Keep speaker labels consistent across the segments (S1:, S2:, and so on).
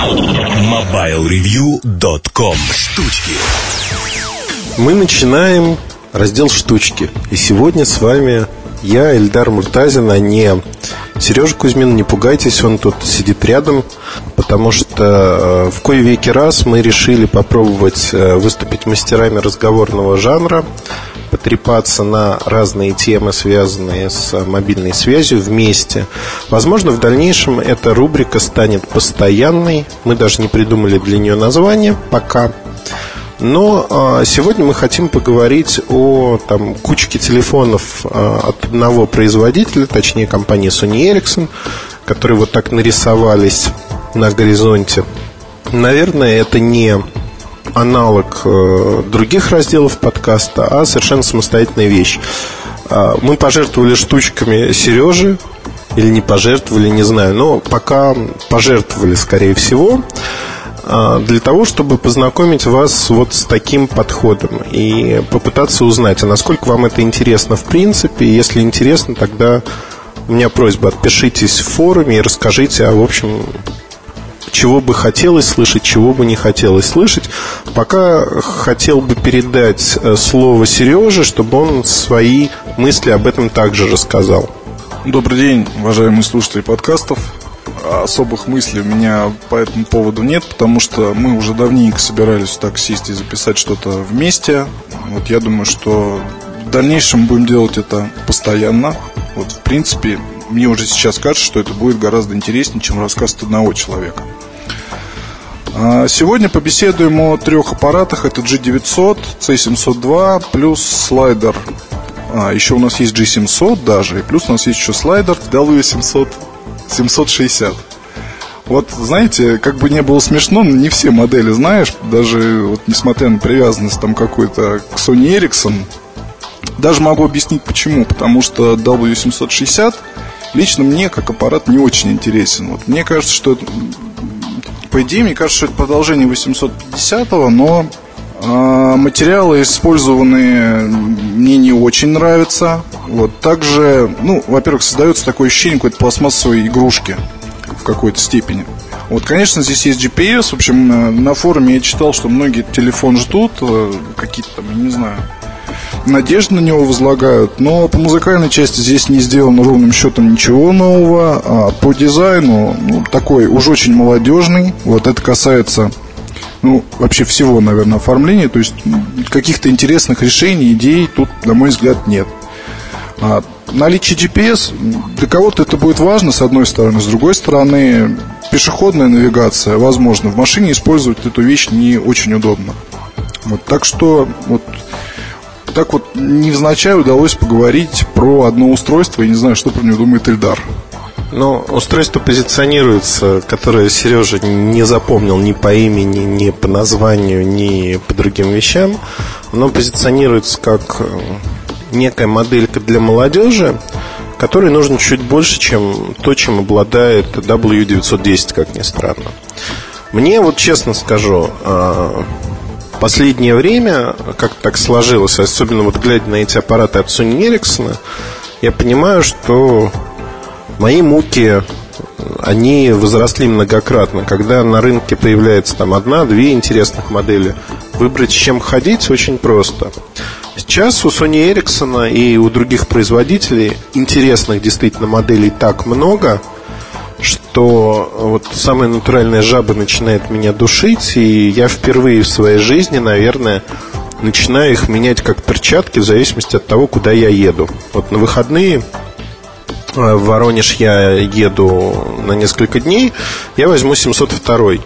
S1: MobileReview.com Штучки
S2: Мы начинаем раздел «Штучки». И сегодня с вами я, Эльдар Муртазин, а не Сережа Кузьмин. Не пугайтесь, он тут сидит рядом, потому что э, в кое веки раз мы решили попробовать э, выступить мастерами разговорного жанра, потрепаться на разные темы, связанные с мобильной связью вместе. Возможно, в дальнейшем эта рубрика станет постоянной. Мы даже не придумали для нее название пока. Но а, сегодня мы хотим поговорить о там, кучке телефонов а, от одного производителя, точнее компании Sony Ericsson, которые вот так нарисовались на горизонте. Наверное, это не аналог э, других разделов подкаста, а совершенно самостоятельная вещь. Э, мы пожертвовали штучками Сережи, или не пожертвовали, не знаю, но пока пожертвовали, скорее всего. А, для того, чтобы познакомить вас вот с таким подходом и попытаться узнать, а насколько вам это интересно в принципе. Если интересно, тогда у меня просьба, отпишитесь в форуме и расскажите, а в общем, чего бы хотелось слышать, чего бы не хотелось слышать. Пока хотел бы передать э, слово Сереже, чтобы он свои мысли об этом также рассказал.
S3: Добрый день, уважаемые слушатели подкастов особых мыслей у меня по этому поводу нет, потому что мы уже давненько собирались так сесть и записать что-то вместе. Вот я думаю, что в дальнейшем будем делать это постоянно. Вот, в принципе, мне уже сейчас кажется, что это будет гораздо интереснее, чем рассказ одного человека. А, сегодня побеседуем о трех аппаратах. Это G900, C702 плюс слайдер. А, еще у нас есть G700 даже, и плюс у нас есть еще слайдер W700 760. Вот, знаете, как бы не было смешно, но не все модели знаешь, даже вот несмотря на привязанность там какой-то к Sony Ericsson, даже могу объяснить почему. Потому что W760 лично мне как аппарат не очень интересен. Вот мне кажется, что по идее, мне кажется, что это продолжение 850, но э, материалы использованные мне не очень нравятся. Вот также, ну, во-первых, создается такое ощущение какой-то пластмассовой игрушки в какой-то степени. Вот, конечно, здесь есть GPS. В общем, э, на форуме я читал, что многие телефон ждут, э, какие-то там, я не знаю, надежды на него возлагают. Но по музыкальной части здесь не сделано ровным счетом ничего нового. А по дизайну, ну, такой уж очень молодежный. Вот это касается ну, вообще всего, наверное, оформления. То есть каких-то интересных решений, идей тут, на мой взгляд, нет. А, наличие GPS, для кого-то это будет важно, с одной стороны. С другой стороны, пешеходная навигация, возможно, в машине использовать эту вещь не очень удобно. Вот, так что вот так вот невзначай удалось поговорить про одно устройство. Я не знаю, что про него думает Эльдар.
S2: Но устройство позиционируется, которое Сережа не запомнил ни по имени, ни по названию, ни по другим вещам. Оно позиционируется как э, некая моделька для молодежи, которой нужно чуть больше, чем то, чем обладает W910, как ни странно. Мне вот честно скажу, а, последнее время, как так сложилось, особенно вот глядя на эти аппараты от Sony Ericsson, я понимаю, что мои муки они возросли многократно. Когда на рынке появляется там одна-две интересных модели, выбрать с чем ходить очень просто. Сейчас у Sony Ericsson и у других производителей интересных действительно моделей так много, что вот самая натуральная жаба начинает меня душить, и я впервые в своей жизни, наверное, начинаю их менять как перчатки в зависимости от того, куда я еду. Вот на выходные э, в Воронеж я еду на несколько дней, я возьму 702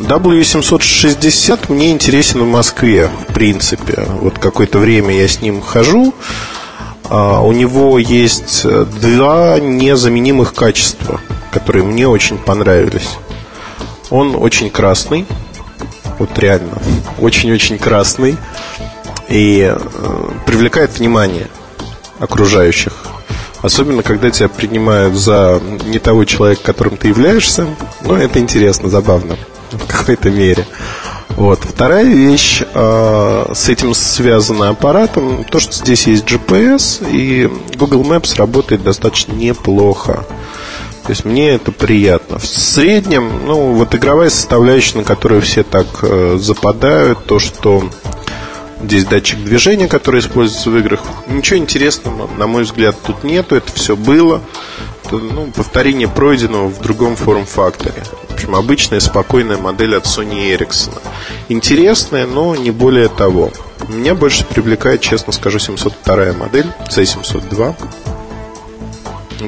S2: W760 мне интересен в Москве, в принципе. Вот какое-то время я с ним хожу. А, у него есть два незаменимых качества, которые мне очень понравились. Он очень красный, вот реально, очень-очень красный и э, привлекает внимание окружающих. Особенно, когда тебя принимают за не того человека, которым ты являешься. Но это интересно, забавно в какой-то мере. Вот. Вторая вещь э, с этим связана аппаратом, то, что здесь есть GPS, и Google Maps работает достаточно неплохо. То есть мне это приятно. В среднем, ну, вот игровая составляющая, на которую все так э, западают, то, что здесь датчик движения, который используется в играх, ничего интересного, на мой взгляд, тут нету, это все было. Это, ну, повторение пройденного в другом форм-факторе. Общем, обычная спокойная модель от Sony Ericsson. Интересная, но не более того. Меня больше привлекает, честно скажу, 702 модель, C702.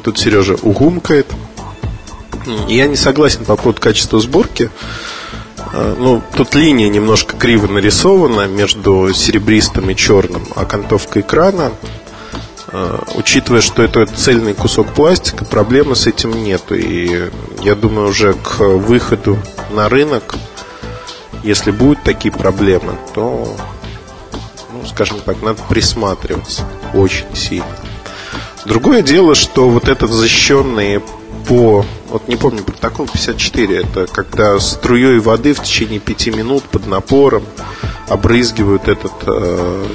S2: Тут Сережа угумкает. Я не согласен по поводу качества сборки. А, ну, тут линия немножко криво нарисована между серебристым и черным, а окантовка экрана. А, учитывая, что это цельный кусок пластика, проблемы с этим нету. И я думаю, уже к выходу на рынок, если будут такие проблемы, то, ну, скажем так, надо присматриваться очень сильно. Другое дело, что вот этот защищенный по, вот не помню, протокол 54, это когда струей воды в течение 5 минут под напором обрызгивают этот э,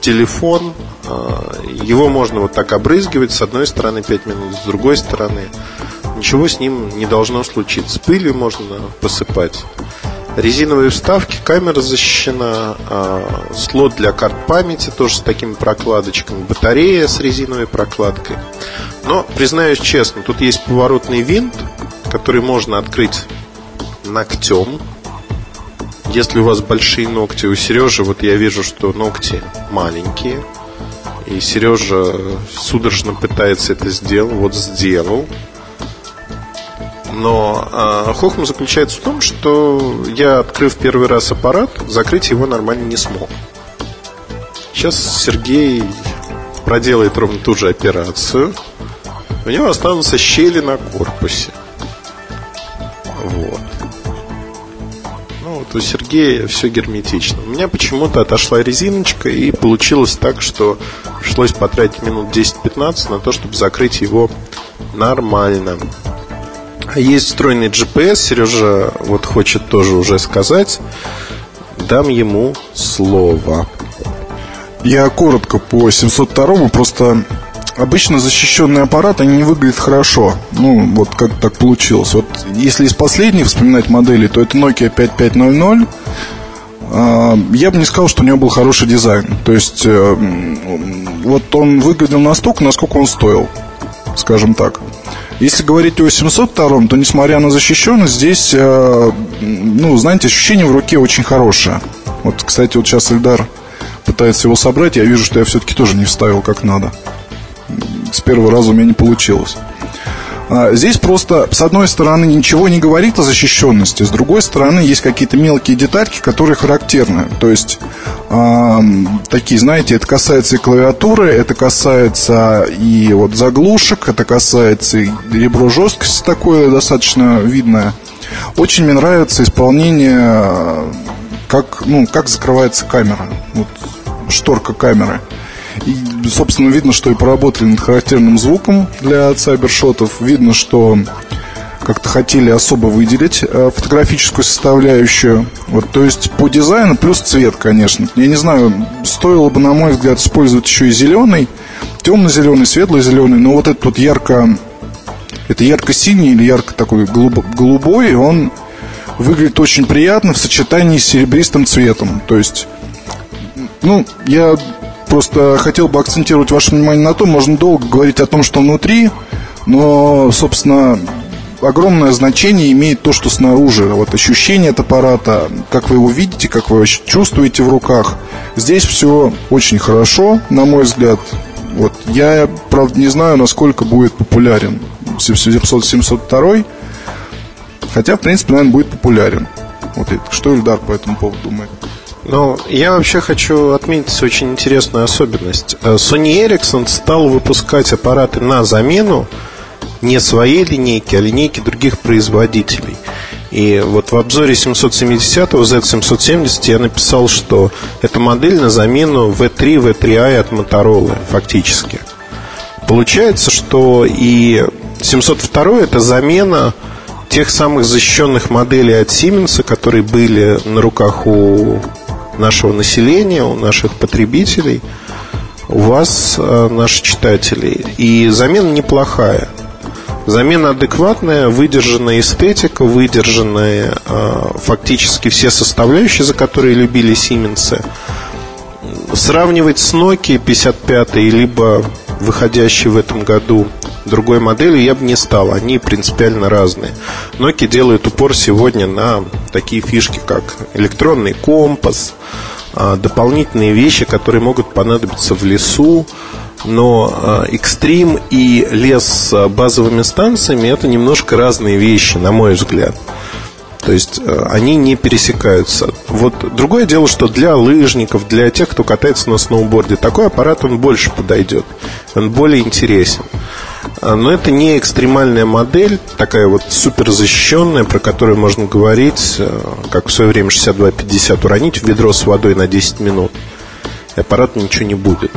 S2: телефон. Э, его можно вот так обрызгивать с одной стороны 5 минут, с другой стороны. Ничего с ним не должно случиться. Пылью можно посыпать. Резиновые вставки, камера защищена, э, слот для карт памяти тоже с такими прокладочками, батарея с резиновой прокладкой. Но, признаюсь честно, тут есть поворотный винт, который можно открыть ногтем. Если у вас большие ногти, у Сережи, вот я вижу, что ногти маленькие. И Сережа судорожно пытается это сделать. Вот сделал. Но э, хохма заключается в том, что я, открыв первый раз аппарат, закрыть его нормально не смог. Сейчас Сергей проделает ровно ту же операцию у него останутся щели на корпусе. Вот. Ну, вот у Сергея все герметично. У меня почему-то отошла резиночка, и получилось так, что пришлось потратить минут 10-15 на то, чтобы закрыть его нормально. А есть встроенный GPS, Сережа вот хочет тоже уже сказать. Дам ему слово.
S3: Я коротко по 702 просто обычно защищенные аппараты, они не выглядят хорошо. Ну, вот как так получилось. Вот если из последних вспоминать модели, то это Nokia 5500. А, я бы не сказал, что у него был хороший дизайн. То есть, э, вот он выглядел настолько, насколько он стоил, скажем так. Если говорить о 702, то несмотря на защищенность, здесь, э, ну, знаете, ощущение в руке очень хорошее. Вот, кстати, вот сейчас Эльдар пытается его собрать, я вижу, что я все-таки тоже не вставил как надо с первого раза у меня не получилось. А, здесь просто, с одной стороны, ничего не говорит о защищенности, с другой стороны, есть какие-то мелкие детальки, которые характерны. То есть, э, такие, знаете, это касается и клавиатуры, это касается и вот заглушек, это касается и ребро жесткости такое достаточно видное. Очень мне нравится исполнение, как, ну, как закрывается камера, вот шторка камеры. И, собственно, видно, что и поработали над характерным звуком для цайбершотов. Видно, что как-то хотели особо выделить э, фотографическую составляющую. Вот, то есть по дизайну плюс цвет, конечно. Я не знаю, стоило бы, на мой взгляд, использовать еще и зеленый, темно-зеленый, светло-зеленый, но вот этот вот ярко, это ярко-синий или ярко такой голубой, он выглядит очень приятно в сочетании с серебристым цветом. То есть, ну, я Просто хотел бы акцентировать ваше внимание на том, можно долго говорить о том, что внутри, но, собственно, огромное значение имеет то, что снаружи. Вот ощущение от аппарата, как вы его видите, как вы чувствуете в руках. Здесь все очень хорошо, на мой взгляд. Вот я, правда, не знаю, насколько будет популярен 702, хотя, в принципе, наверное, будет популярен. Вот что Ильдар по этому поводу думает?
S2: Ну, я вообще хочу отметить очень интересную особенность. Э, Sony Ericsson стал выпускать аппараты на замену не своей линейки, а линейки других производителей. И вот в обзоре 770-го Z770 я написал, что эта модель на замену V3, V3i от Motorola фактически. Получается, что и 702 это замена тех самых защищенных моделей от Siemens, которые были на руках у нашего населения, у наших потребителей, у вас, э, наши читатели. И замена неплохая. Замена адекватная, выдержанная эстетика, выдержанные э, фактически все составляющие, за которые любили Сименсы. Сравнивать с Nokia 55 либо выходящей в этом году другой модели я бы не стал. Они принципиально разные. Nokia делает упор сегодня на такие фишки, как электронный компас, а, дополнительные вещи, которые могут понадобиться в лесу. Но экстрим и лес с базовыми станциями это немножко разные вещи, на мой взгляд. То есть э, они не пересекаются. Вот другое дело, что для лыжников, для тех, кто катается на сноуборде, такой аппарат он больше подойдет. Он более интересен. А, но это не экстремальная модель, такая вот супер защищенная, про которую можно говорить, э, как в свое время 6250 уронить в ведро с водой на 10 минут. И аппарат ничего не будет.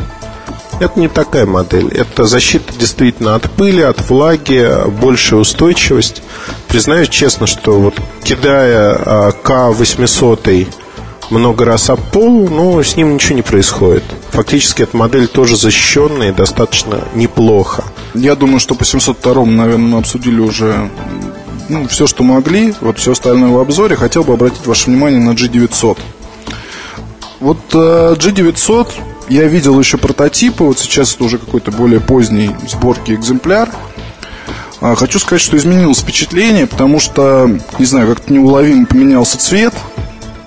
S2: Это не такая модель. Это защита действительно от пыли, от влаги, большая устойчивость. Признаюсь честно, что вот кидая а, К800 много раз об пол, но с ним ничего не происходит. Фактически эта модель тоже защищенная и достаточно неплохо.
S3: Я думаю, что по 702, наверное, мы обсудили уже ну, все, что могли. Вот все остальное в обзоре. Хотел бы обратить ваше внимание на G900. Вот э, G900 я видел еще прототипы, вот сейчас это уже какой-то более поздний сборки экземпляр. А, хочу сказать, что изменилось впечатление, потому что, не знаю, как-то неуловимо поменялся цвет.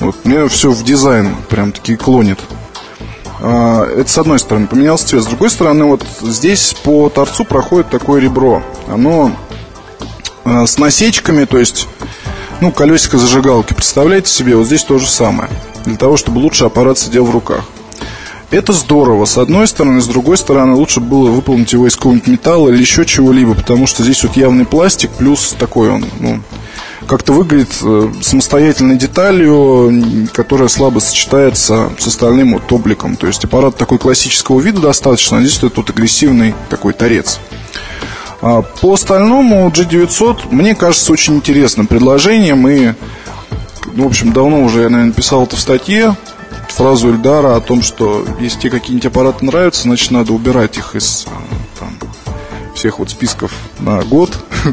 S3: Вот мне все в дизайн прям таки клонит. А, это с одной стороны поменялся цвет. С другой стороны, вот здесь по торцу проходит такое ребро. Оно а, с насечками, то есть, ну, колесико зажигалки. Представляете себе, вот здесь то же самое. Для того, чтобы лучше аппарат сидел в руках. Это здорово, с одной стороны, с другой стороны, лучше было выполнить его из какого-нибудь металла или еще чего-либо, потому что здесь вот явный пластик, плюс такой он, ну, как-то выглядит э, самостоятельной деталью, которая слабо сочетается с остальным вот обликом. То есть аппарат такой классического вида достаточно, а здесь это тут агрессивный такой торец. А по остальному G900, мне кажется, очень интересным предложением и, в общем, давно уже я, наверное, писал это в статье, фразу Эльдара о том, что если тебе какие-нибудь аппараты нравятся, значит, надо убирать их из там, всех вот списков на год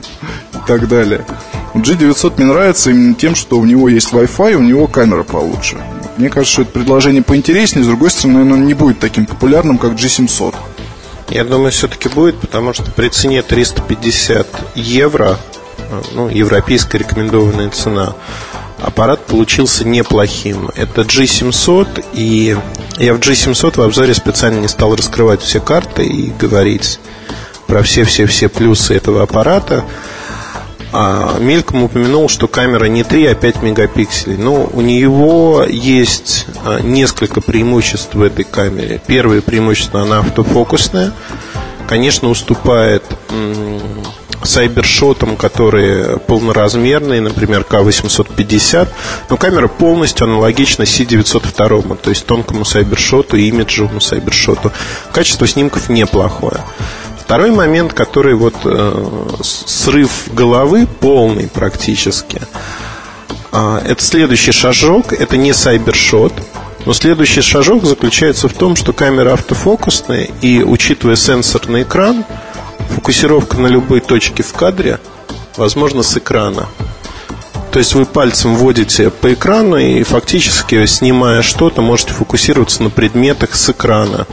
S3: и так далее. G900 мне нравится именно тем, что у него есть Wi-Fi, у него камера получше. Мне кажется, что это предложение поинтереснее, с другой стороны, оно не будет таким популярным, как G700.
S2: Я думаю, все-таки будет, потому что при цене 350 евро, ну, европейская рекомендованная цена, аппарат получился неплохим. Это G700, и я в G700 в обзоре специально не стал раскрывать все карты и говорить про все-все-все плюсы этого аппарата. А мельком упомянул, что камера не 3, а 5 мегапикселей. Но у него есть а, несколько преимуществ в этой камере. Первое преимущество, она автофокусная. Конечно, уступает сайбершотом, которые полноразмерные, например, К850, но камера полностью аналогична C902, то есть тонкому сайбершоту и имиджевому сайбершоту. Качество снимков неплохое. Второй момент, который вот э, срыв головы полный практически, э, это следующий шажок, это не сайбершот, но следующий шажок заключается в том, что камера автофокусная и, учитывая сенсорный экран, фокусировка на любой точке в кадре возможно с экрана. То есть вы пальцем вводите по экрану и фактически, снимая что-то, можете фокусироваться на предметах с экрана.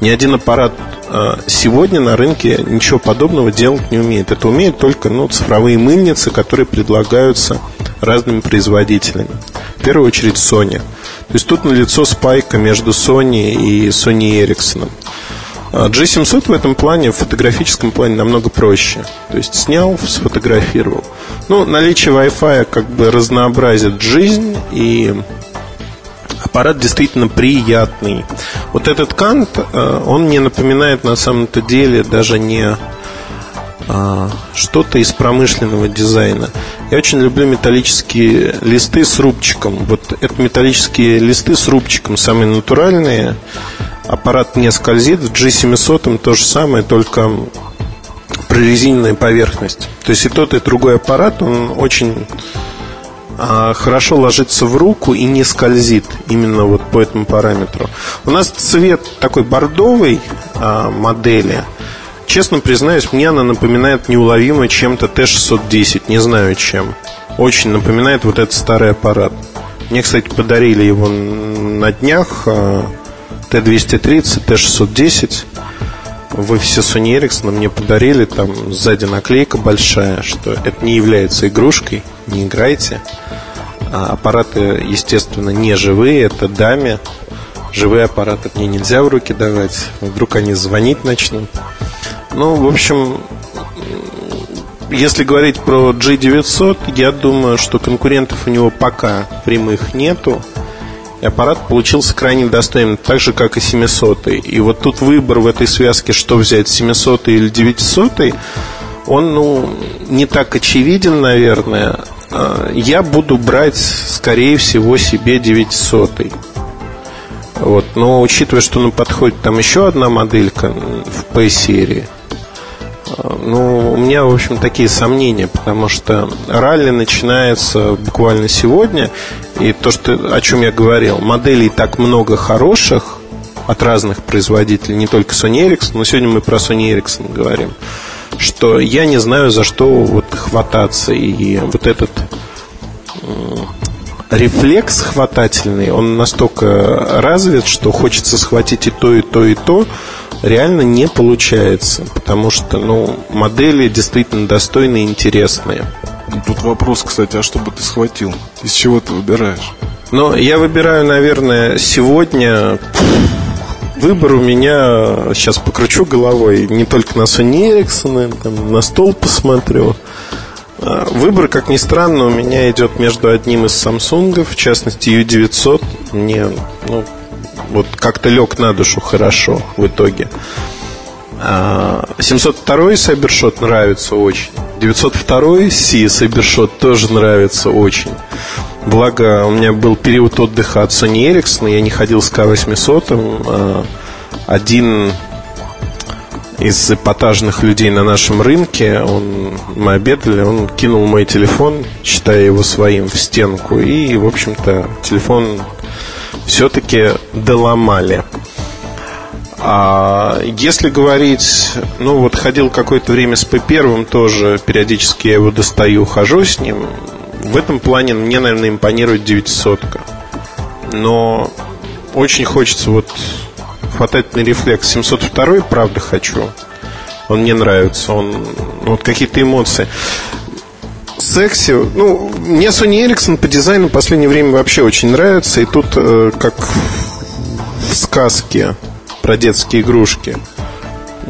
S2: Ни один аппарат а, сегодня на рынке ничего подобного делать не умеет. Это умеют только ну, цифровые мыльницы, которые предлагаются разными производителями. В первую очередь Sony. То есть тут налицо спайка между Sony и Sony Ericsson. А G700 в этом плане, в фотографическом плане намного проще. То есть снял, сфотографировал. Ну, наличие Wi-Fi как бы разнообразит жизнь и аппарат действительно приятный. Вот этот кант, э, он мне напоминает на самом-то деле даже не а, что-то из промышленного дизайна. Я очень люблю металлические листы с рубчиком. Вот это металлические листы с рубчиком, самые натуральные аппарат не скользит. В G700 то же самое, только прорезиненная поверхность. То есть и тот, и другой аппарат, он очень а, хорошо ложится в руку и не скользит именно вот по этому параметру. У нас цвет такой бордовой а, модели честно признаюсь, мне она напоминает неуловимо чем-то Т-610, не знаю чем. Очень напоминает вот этот старый аппарат. Мне, кстати, подарили его на днях а, Т-230, Т-610 в офисе Sony Ericsson мне подарили там сзади наклейка большая, что это не является игрушкой, не играйте. А аппараты, естественно, не живые, это даме. Живые аппараты мне нельзя в руки давать. Вдруг они звонить начнут. Ну, в общем, если говорить про G900, я думаю, что конкурентов у него пока прямых нету. Аппарат получился крайне достойным, так же, как и 700. И вот тут выбор в этой связке, что взять, 700 или 900, он ну, не так очевиден, наверное. А, я буду брать, скорее всего, себе 900. Вот. Но учитывая, что ну, подходит там еще одна моделька в P-серии, ну, у меня, в общем, такие сомнения, потому что ралли начинается буквально сегодня, и то, что, о чем я говорил, моделей так много хороших от разных производителей, не только Sony Ericsson, но сегодня мы про Sony Ericsson говорим, что я не знаю, за что вот хвататься. И вот этот рефлекс хватательный, он настолько развит, что хочется схватить и то, и то, и то, реально не получается, потому что ну, модели действительно достойные и интересные.
S3: Тут вопрос, кстати, а что бы ты схватил? Из чего ты выбираешь?
S2: Ну, я выбираю, наверное, сегодня выбор у меня, сейчас покручу головой, не только на Sony Ericsson, там, на стол посмотрю. А, выбор, как ни странно, у меня идет между одним из Samsung, в частности U900. Мне ну, вот как-то лег на душу хорошо в итоге. 702 Cybershot нравится очень. 902 C Cybershot тоже нравится очень. Благо, у меня был период отдыха от Sony Ericsson, я не ходил с K800. А, один из эпатажных людей на нашем рынке, он, мы обедали, он кинул мой телефон, считая его своим, в стенку. И, в общем-то, телефон все-таки доломали. А если говорить, ну вот ходил какое-то время с P1 тоже, периодически я его достаю, хожу с ним. В этом плане мне, наверное, импонирует 900 Но очень хочется вот хватательный рефлекс 702 правда хочу. Он мне нравится, он ну, вот какие-то эмоции секси. Ну, мне Sony Ericsson по дизайну в последнее время вообще очень нравится. И тут, э, как в сказке про детские игрушки,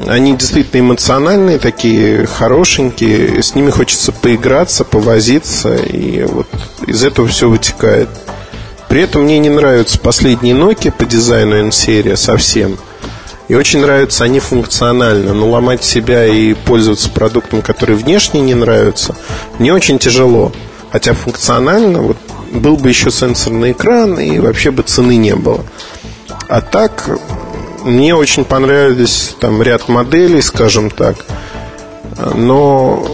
S2: они действительно эмоциональные, такие хорошенькие. С ними хочется поиграться, повозиться. И вот из этого все вытекает. При этом мне не нравятся последние Nokia по дизайну N-серия совсем – и очень нравятся они функционально. Но ломать себя и пользоваться продуктом, который внешне не нравится, мне очень тяжело. Хотя функционально вот, был бы еще сенсорный экран, и вообще бы цены не было. А так, мне очень понравились там ряд моделей, скажем так. Но,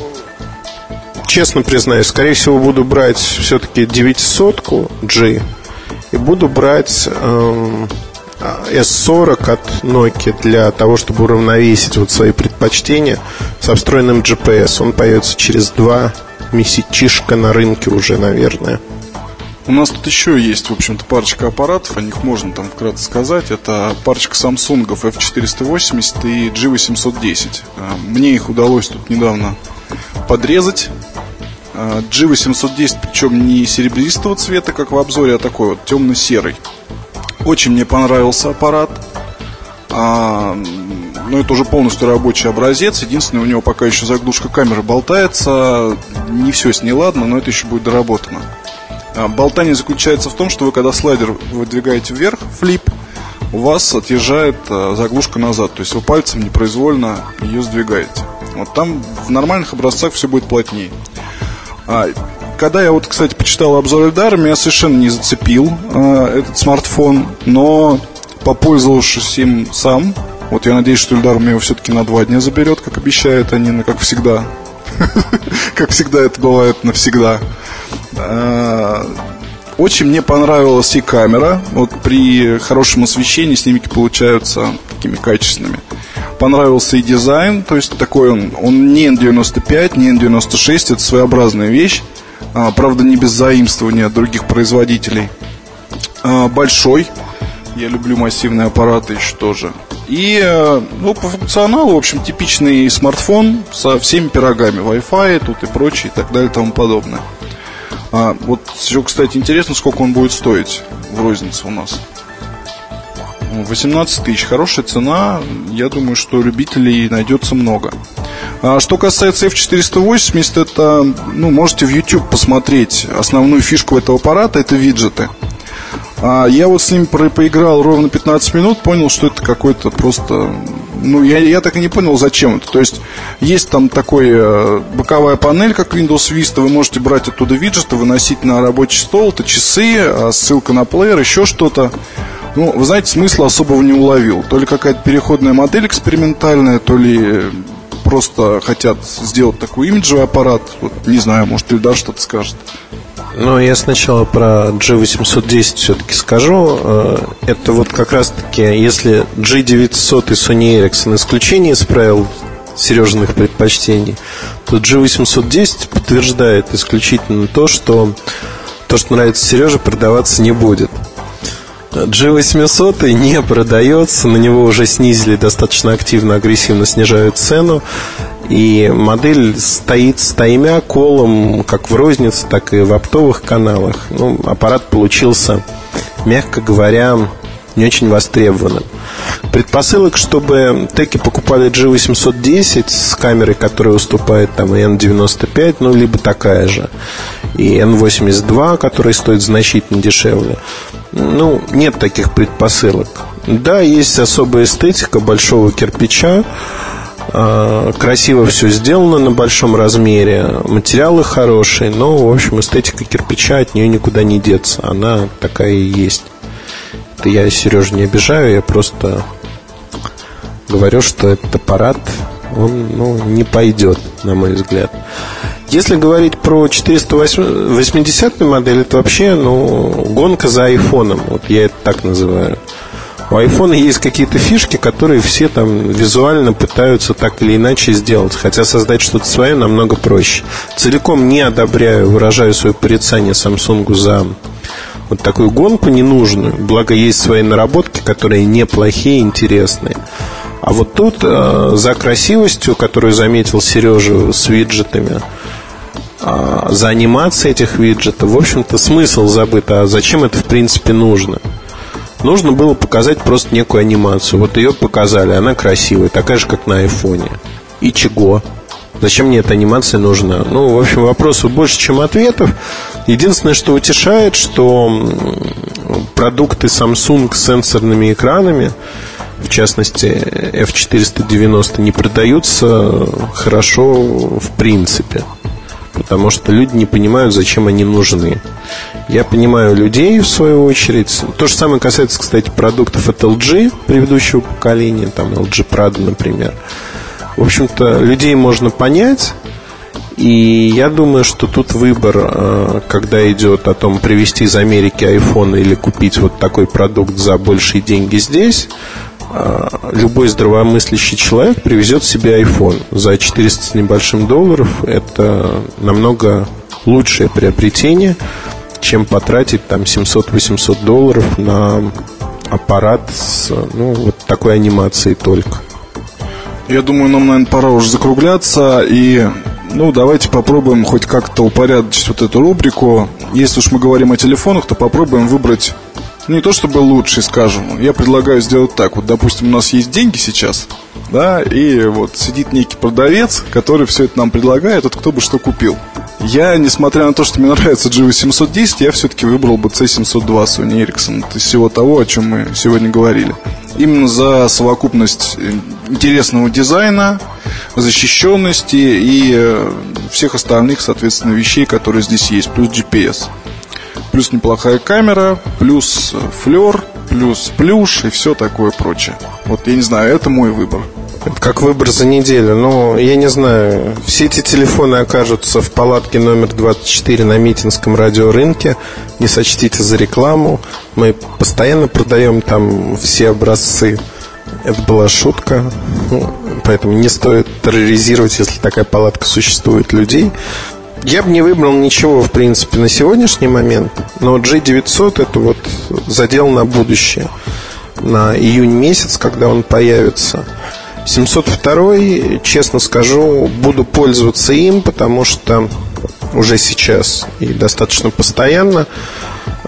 S2: честно признаюсь, скорее всего, буду брать все-таки 900 G и буду брать эм, S40 от Nokia для того, чтобы уравновесить вот свои предпочтения со встроенным GPS. Он появится через два месячишка на рынке уже, наверное.
S3: У нас тут еще есть, в общем-то, парочка аппаратов, о них можно там вкратце сказать. Это парочка Samsung F480 и G810. А, мне их удалось тут недавно подрезать. А, G810, причем не серебристого цвета, как в обзоре, а такой вот темно-серый. Очень мне понравился аппарат. А, ну, это уже полностью рабочий образец. Единственное, у него пока еще заглушка камеры болтается. Не все с ней ладно, но это еще будет доработано. А, болтание заключается в том, что вы когда слайдер выдвигаете вверх, флип, у вас отъезжает а, заглушка назад. То есть вы пальцем непроизвольно ее сдвигаете. Вот там в нормальных образцах все будет плотнее. А, когда я вот, кстати, почитал обзор Эльдара, меня совершенно не зацепил э, этот смартфон, но попользовавшись им сам, вот я надеюсь, что Эльдар меня его все-таки на два дня заберет, как обещают они, ну, как всегда. Как всегда это бывает навсегда. А, очень мне понравилась и камера. Вот при хорошем освещении снимки получаются такими качественными. Понравился и дизайн, то есть такой он, он не N95, не N96, это своеобразная вещь. А, правда, не без заимствования от других производителей. А, большой, я люблю массивные аппараты еще тоже. И э, ну, по функционалу, в общем, типичный смартфон со всеми пирогами. Wi-Fi тут и прочее, и так далее, и тому подобное. А, вот еще, кстати, интересно, сколько он будет стоить в рознице у нас. 18 тысяч. Хорошая цена. Я думаю, что любителей найдется много. А что касается F480, это, ну, можете в YouTube посмотреть. Основную фишку этого аппарата это виджеты. А я вот с ним поиграл ровно 15 минут, понял, что это какой-то просто... Ну, я, я так и не понял, зачем это. То есть, есть там такой э, боковая панель, как Windows Vista, вы можете брать оттуда виджеты, выносить на рабочий стол, это часы, а ссылка на плеер, еще что-то. Ну, вы знаете, смысла особого не уловил. То ли какая-то переходная модель экспериментальная, то ли просто хотят сделать такой имиджевый аппарат. Вот, не знаю, может, Ильдар что-то скажет.
S2: Ну, я сначала про G810 все-таки скажу. Э, это вот как раз-таки, если G900 и Sony Ericsson исключение из правил Сережиных предпочтений, то G810 подтверждает исключительно то, что то, что нравится Сереже, продаваться не будет. G800 не продается, на него уже снизили достаточно активно, агрессивно снижают цену. И модель стоит с таймя колом как в рознице, так и в оптовых каналах. Ну, аппарат получился, мягко говоря, не очень востребованным. Предпосылок, чтобы теки покупали G810 с камерой, которая уступает там и N95, ну, либо такая же, и N82, которая стоит значительно дешевле. Ну, нет таких предпосылок. Да, есть особая эстетика большого кирпича, а, Красиво все сделано на большом размере, материалы хорошие, но, в общем, эстетика кирпича от нее никуда не деться. Она такая и есть. Это я Сережу не обижаю, я просто говорю, что этот аппарат, он ну, не пойдет, на мой взгляд. Если говорить про 480 модель, это вообще ну, гонка за айфоном. Вот я это так называю. У iPhone есть какие-то фишки, которые все там визуально пытаются так или иначе сделать. Хотя создать что-то свое намного проще. Целиком не одобряю, выражаю свое порицание Samsung за вот такую гонку ненужную. Благо есть свои наработки, которые неплохие, интересные. А вот тут э, за красивостью, которую заметил Сережа с виджетами, э, за анимацией этих виджетов, в общем-то, смысл забыт. А зачем это, в принципе, нужно? Нужно было показать просто некую анимацию. Вот ее показали, она красивая, такая же, как на айфоне. И чего? Зачем мне эта анимация нужна? Ну, в общем, вопросов больше, чем ответов. Единственное, что утешает, что продукты Samsung с сенсорными экранами, в частности F490, не продаются хорошо в принципе. Потому что люди не понимают, зачем они нужны. Я понимаю людей, в свою очередь. То же самое касается, кстати, продуктов от LG предыдущего поколения, там LG Prado, например. В общем-то, людей можно понять, и я думаю, что тут выбор, э, когда идет о том, привезти из Америки iPhone или купить вот такой продукт за большие деньги здесь, э, любой здравомыслящий человек привезет себе iPhone за 400 с небольшим долларов. Это намного лучшее приобретение, чем потратить там 700-800 долларов на аппарат с ну, вот такой анимацией только.
S3: Я думаю, нам, наверное, пора уже закругляться и ну, давайте попробуем хоть как-то упорядочить вот эту рубрику. Если уж мы говорим о телефонах, то попробуем выбрать не то чтобы лучший, скажем. Я предлагаю сделать так. Вот, допустим, у нас есть деньги сейчас, да, и вот сидит некий продавец, который все это нам предлагает, вот кто бы что купил. Я, несмотря на то, что мне нравится G810, я все-таки выбрал бы C702 Sony Ericsson. из всего того, о чем мы сегодня говорили. Именно за совокупность э, интересного дизайна, защищенности и э, всех остальных, соответственно, вещей, которые здесь есть, плюс GPS. Плюс неплохая камера, плюс флер, плюс плюш и все такое прочее. Вот я не знаю, это мой выбор.
S2: Как выбор за неделю. Ну, я не знаю, все эти телефоны окажутся в палатке номер 24 на Митинском радиорынке. Не сочтите за рекламу. Мы постоянно продаем там все образцы Это была шутка. Ну, поэтому не стоит терроризировать, если такая палатка существует, людей. Я бы не выбрал ничего, в принципе, на сегодняшний момент. Но G900 это вот задел на будущее. На июнь месяц, когда он появится. 702, честно скажу, буду пользоваться им, потому что уже сейчас и достаточно постоянно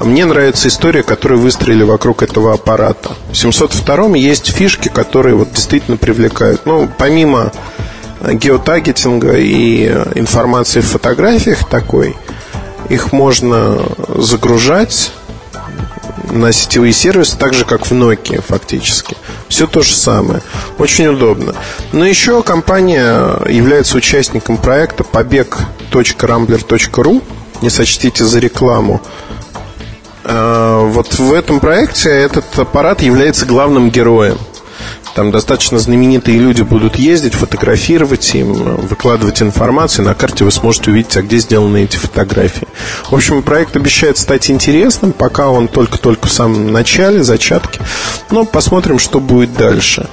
S2: мне нравится история, которую выстроили вокруг этого аппарата. В 702 есть фишки, которые вот действительно привлекают. Ну, помимо геотагетинга и информации в фотографиях такой, их можно загружать на сетевые сервисы, так же, как в Nokia фактически. Все то же самое. Очень удобно. Но еще компания является участником проекта побег.rambler.ru. Не сочтите за рекламу. А, вот в этом проекте этот аппарат является главным героем. Там достаточно знаменитые люди будут ездить, фотографировать им, выкладывать информацию. На карте вы сможете увидеть, а где сделаны эти фотографии. В общем, проект обещает стать интересным, пока он только-только в самом начале, зачатке. Но посмотрим, что будет дальше.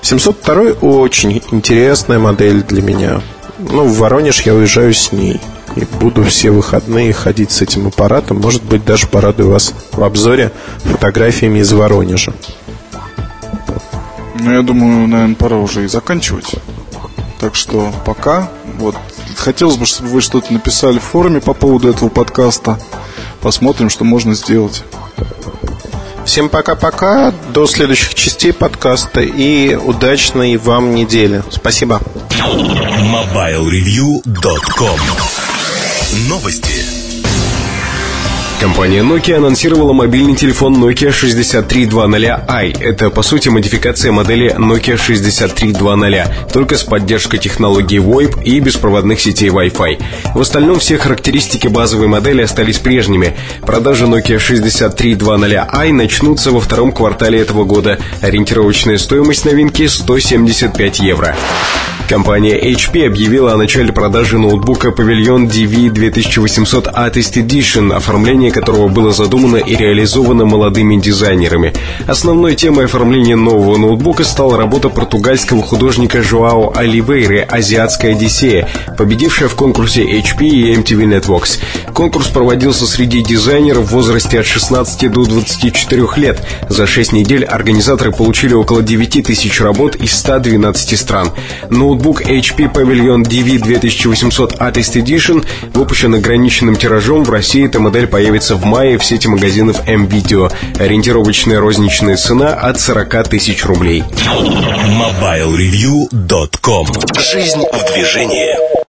S2: 702 очень интересная модель для меня. Ну, в Воронеж я уезжаю с ней. И буду все выходные ходить с этим аппаратом. Может быть, даже порадую вас в обзоре фотографиями из Воронежа.
S3: Ну, я думаю, наверное, пора уже и заканчивать. Так что пока. Вот. Хотелось бы, чтобы вы что-то написали в форуме по поводу этого подкаста. Посмотрим, что можно сделать.
S2: Всем пока-пока. До следующих частей подкаста и удачной вам недели. Спасибо.
S1: MobileReview.com Новости.
S4: Компания Nokia анонсировала мобильный телефон Nokia 6320i. Это, по сути, модификация модели Nokia 6320, только с поддержкой технологии VoIP и беспроводных сетей Wi-Fi. В остальном все характеристики базовой модели остались прежними. Продажи Nokia 6320i начнутся во втором квартале этого года. Ориентировочная стоимость новинки 175 евро. Компания HP объявила о начале продажи ноутбука Pavilion DV 2800 Artist Edition, оформление которого было задумано и реализовано молодыми дизайнерами. Основной темой оформления нового ноутбука стала работа португальского художника Жоао Оливейры «Азиатская Одиссея», победившая в конкурсе HP и MTV Networks. Конкурс проводился среди дизайнеров в возрасте от 16 до 24 лет. За 6 недель организаторы получили около 9 тысяч работ из 112 стран. Ноутбук HP Pavilion DV 2800 Artist Edition выпущен ограниченным тиражом. В России эта модель появится в мае в сети магазинов M-Video. Ориентировочная розничная цена от 40 тысяч рублей.
S1: MobileReview.com Жизнь в движении.